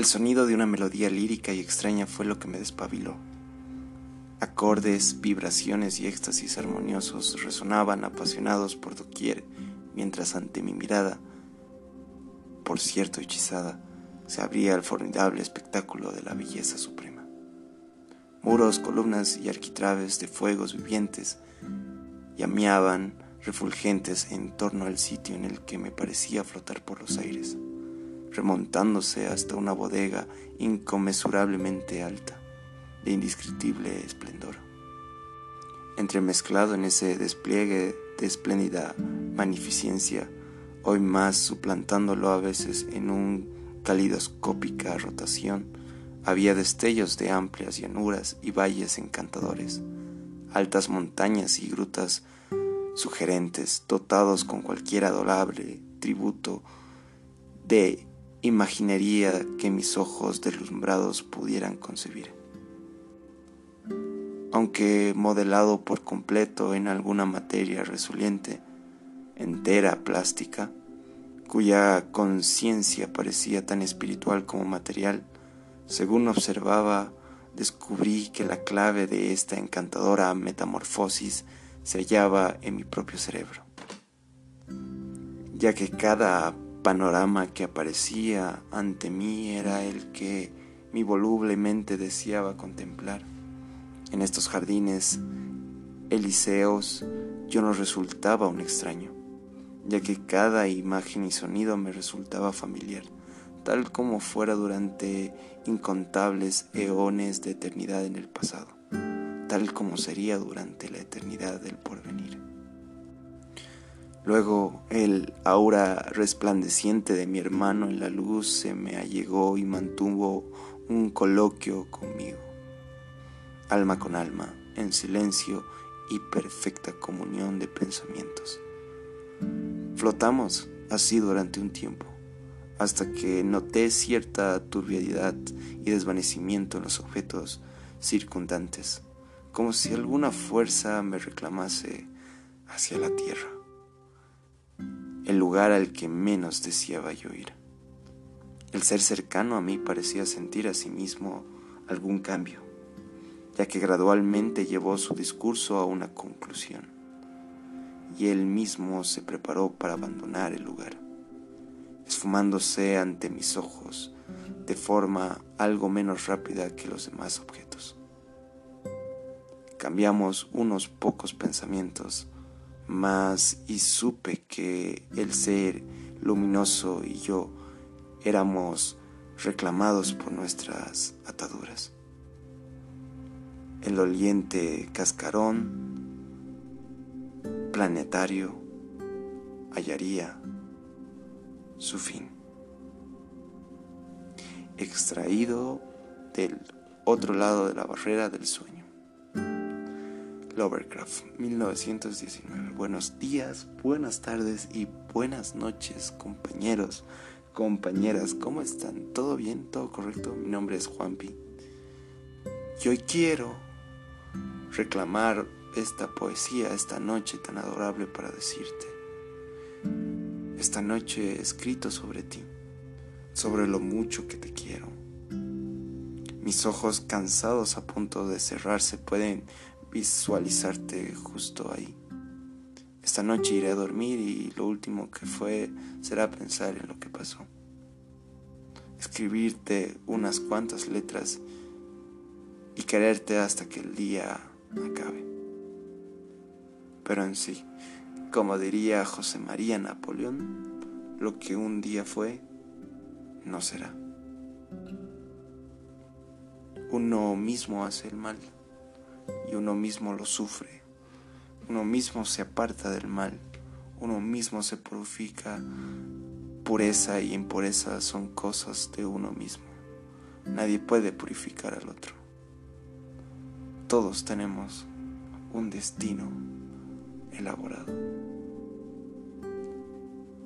El sonido de una melodía lírica y extraña fue lo que me despabiló. Acordes, vibraciones y éxtasis armoniosos resonaban apasionados por doquier, mientras ante mi mirada, por cierto hechizada, se abría el formidable espectáculo de la belleza suprema. Muros, columnas y arquitraves de fuegos vivientes llameaban refulgentes en torno al sitio en el que me parecía flotar por los aires, remontándose hasta una bodega inconmensurablemente alta, de indescriptible esplendor. Entremezclado en ese despliegue de espléndida magnificencia, hoy más suplantándolo a veces en un calidoscópica rotación, había destellos de amplias llanuras y valles encantadores, altas montañas y grutas sugerentes, dotados con cualquier adorable tributo de imaginería que mis ojos deslumbrados pudieran concebir. Aunque modelado por completo en alguna materia resoliente, entera, plástica, cuya conciencia parecía tan espiritual como material, según observaba, descubrí que la clave de esta encantadora metamorfosis se hallaba en mi propio cerebro, ya que cada panorama que aparecía ante mí era el que mi volublemente deseaba contemplar. En estos jardines elíseos yo no resultaba un extraño, ya que cada imagen y sonido me resultaba familiar, tal como fuera durante incontables eones de eternidad en el pasado tal como sería durante la eternidad del porvenir. Luego el aura resplandeciente de mi hermano en la luz se me allegó y mantuvo un coloquio conmigo, alma con alma, en silencio y perfecta comunión de pensamientos. Flotamos así durante un tiempo, hasta que noté cierta turbiedad y desvanecimiento en los objetos circundantes como si alguna fuerza me reclamase hacia la tierra, el lugar al que menos deseaba yo ir. El ser cercano a mí parecía sentir a sí mismo algún cambio, ya que gradualmente llevó su discurso a una conclusión, y él mismo se preparó para abandonar el lugar, esfumándose ante mis ojos de forma algo menos rápida que los demás objetos cambiamos unos pocos pensamientos más y supe que el ser luminoso y yo éramos reclamados por nuestras ataduras. El oliente cascarón planetario hallaría su fin. Extraído del otro lado de la barrera del sueño. Lovercraft, 1919. Buenos días, buenas tardes y buenas noches, compañeros, compañeras. ¿Cómo están? ¿Todo bien? ¿Todo correcto? Mi nombre es Juanpi. Y hoy quiero reclamar esta poesía, esta noche tan adorable para decirte. Esta noche he escrito sobre ti, sobre lo mucho que te quiero. Mis ojos cansados a punto de cerrarse pueden visualizarte justo ahí. Esta noche iré a dormir y lo último que fue será pensar en lo que pasó. Escribirte unas cuantas letras y quererte hasta que el día acabe. Pero en sí, como diría José María Napoleón, lo que un día fue, no será. Uno mismo hace el mal y uno mismo lo sufre. Uno mismo se aparta del mal, uno mismo se purifica. Pureza y impureza son cosas de uno mismo. Nadie puede purificar al otro. Todos tenemos un destino elaborado.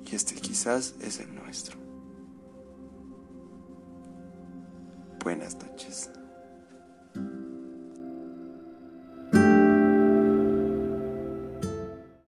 Y este quizás es el nuestro. Buenas noches.